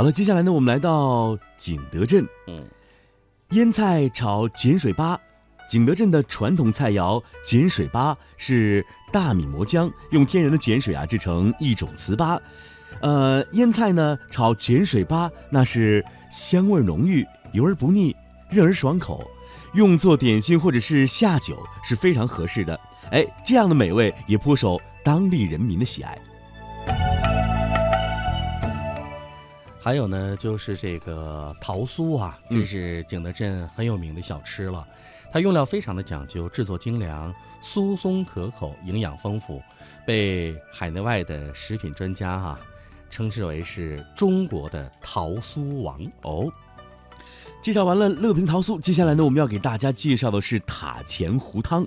好了，接下来呢，我们来到景德镇。嗯，腌菜炒碱水粑。景德镇的传统菜肴碱水粑是大米磨浆，用天然的碱水啊制成一种糍粑。呃，腌菜呢炒碱水粑，那是香味浓郁，油而不腻，热而爽口，用作点心或者是下酒是非常合适的。哎，这样的美味也颇受当地人民的喜爱。还有呢，就是这个桃酥啊，这是景德镇很有名的小吃了。它用料非常的讲究，制作精良，酥松可口，营养丰富，被海内外的食品专家哈称之为是中国的桃酥王哦。介绍完了乐平桃酥，接下来呢，我们要给大家介绍的是塔前糊汤。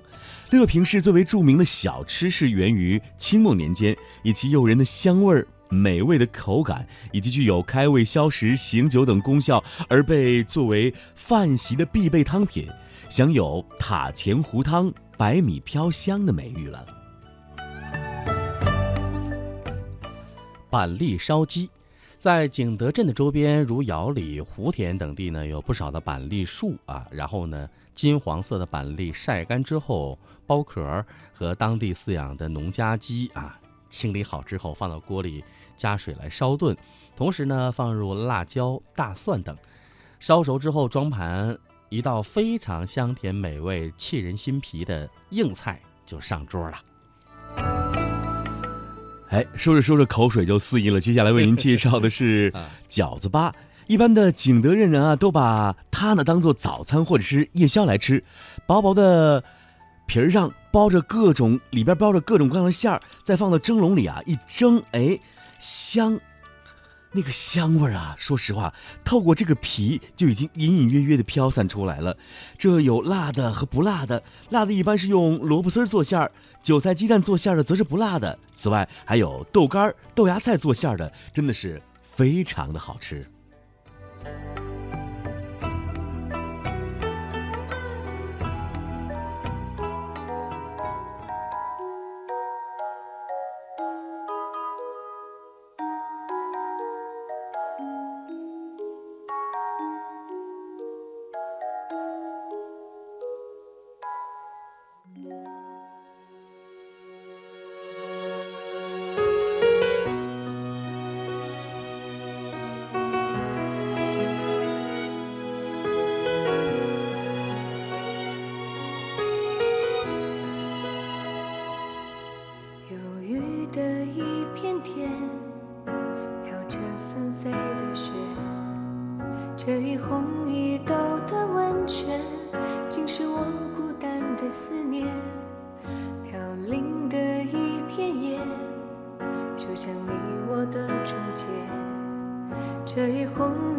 乐平市最为著名的小吃是源于清末年间，以其诱人的香味儿。美味的口感以及具有开胃消食、醒酒等功效，而被作为饭席的必备汤品，享有“塔前糊汤，白米飘香”的美誉了。板栗烧鸡，在景德镇的周边，如瑶里、湖田等地呢，有不少的板栗树啊。然后呢，金黄色的板栗晒干之后，剥壳和当地饲养的农家鸡啊。清理好之后，放到锅里加水来烧炖，同时呢放入辣椒、大蒜等，烧熟之后装盘，一道非常香甜美味、沁人心脾的硬菜就上桌了。哎，说着说着口水就四溢了。接下来为您介绍的是饺子吧，一般的景德镇人啊都把它呢当做早餐或者是夜宵来吃，薄薄的。皮儿上包着各种，里边包着各种各样的馅儿，再放到蒸笼里啊，一蒸，哎，香，那个香味儿啊，说实话，透过这个皮就已经隐隐约约的飘散出来了。这有辣的和不辣的，辣的一般是用萝卜丝做馅儿，韭菜鸡蛋做馅儿的则是不辣的。此外还有豆干、豆芽菜做馅儿的，真的是非常的好吃。这一红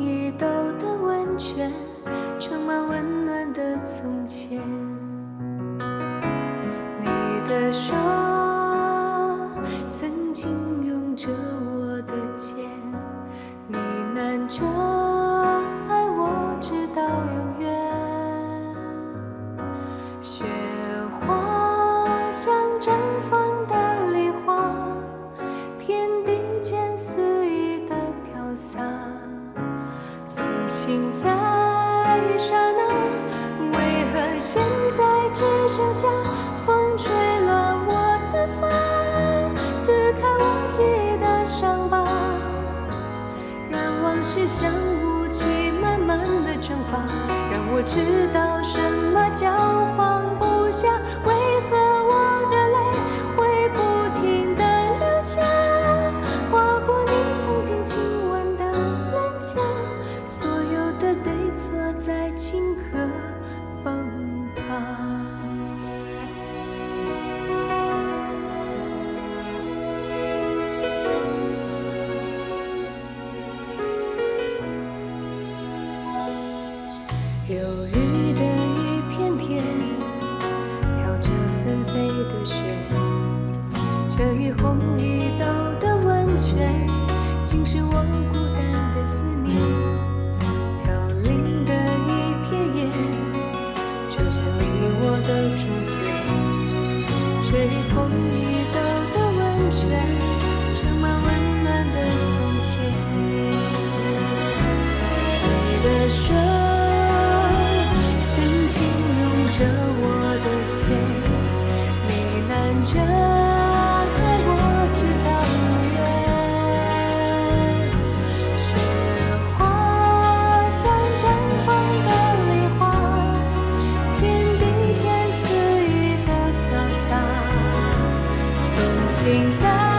曾经在刹那，为何现在只剩下风吹乱我的发，撕开忘记的伤疤，让往事像雾气慢慢的蒸发，让我知道什么叫。我孤单的思念停在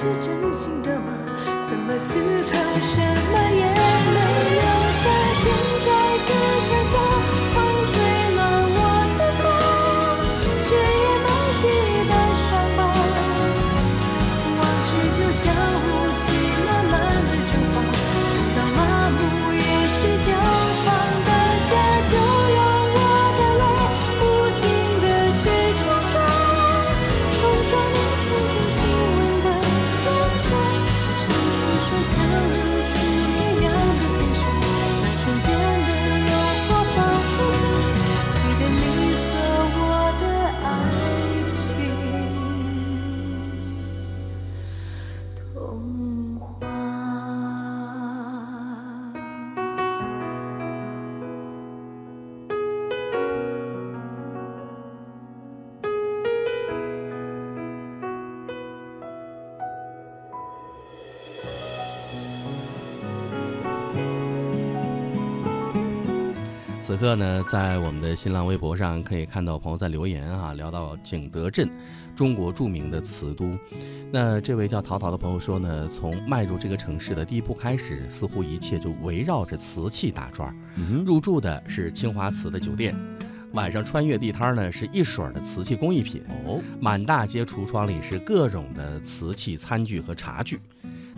是真心的吗？怎么此刻什么也此刻呢，在我们的新浪微博上可以看到朋友在留言啊，聊到景德镇，中国著名的瓷都。那这位叫淘淘的朋友说呢，从迈入这个城市的第一步开始，似乎一切就围绕着瓷器打转入住的是清华瓷的酒店，晚上穿越地摊呢是一水儿的瓷器工艺品。哦，满大街橱窗里是各种的瓷器餐具和茶具，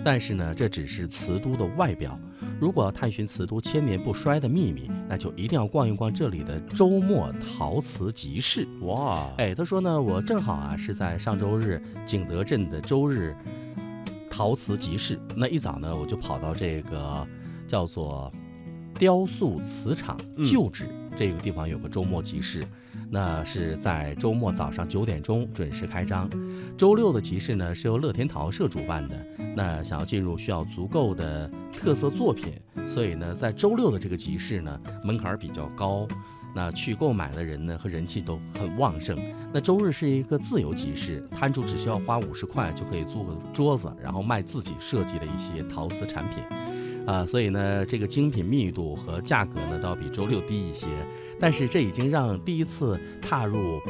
但是呢，这只是瓷都的外表。如果要探寻瓷都千年不衰的秘密，那就一定要逛一逛这里的周末陶瓷集市。哇，哎，他说呢，我正好啊是在上周日景德镇的周日陶瓷集市，那一早呢我就跑到这个叫做雕塑瓷厂嗯。旧址、这个地方有个周末集市，那是在周末早上九点钟准时开张。周六的集市呢是由乐天陶社主办的，那想要进入需要足够的特色作品，所以呢在周六的这个集市呢门槛比较高。那去购买的人呢和人气都很旺盛。那周日是一个自由集市，摊主只需要花五十块就可以租个桌子，然后卖自己设计的一些陶瓷产品。啊，所以呢，这个精品密度和价格呢，都要比周六低一些。但是这已经让第一次踏入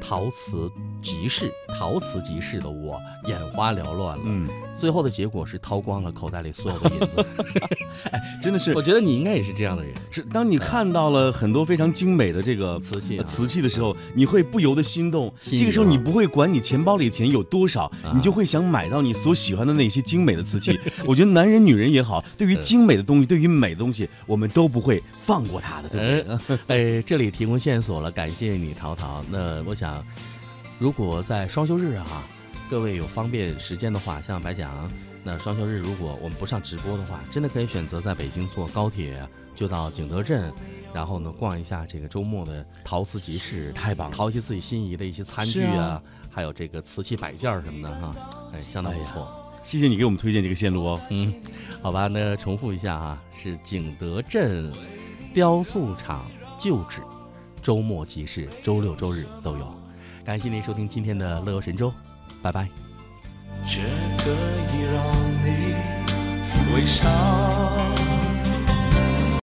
陶瓷集市、陶瓷集市的我眼花缭乱了。嗯，最后的结果是掏光了口袋里所有的银子。哎真的是我觉得你应该也是这样的人。是，当你看到了很多非常精美的这个瓷器瓷器的时候，你会不由得心动。心这个时候你不会管你钱包里钱有多少，啊你就会想买到你所喜欢的那些精美的瓷器。我觉得男人女人也好，对于精美的东西，对于美的东西，我们都不会放过它的，对不对？哎，哎，这里提供线索了，感谢你，淘淘。那我想，如果在双休日啊，各位有方便时间的话，像白讲，那双休日如果我们不上直播的话，真的可以选择在北京坐高铁就到景德镇，然后呢逛一下这个周末的陶瓷集市，太棒了淘一些自己心仪的一些餐具啊，啊还有这个瓷器摆件儿什么的哈，哎，相当不错。谢谢你给我们推荐这个线路哦。嗯，好吧，那重复一下啊，是景德镇雕塑厂旧址，周末集市，周六周日都有。感谢您收听今天的乐游神州，拜拜。却可以让你微笑。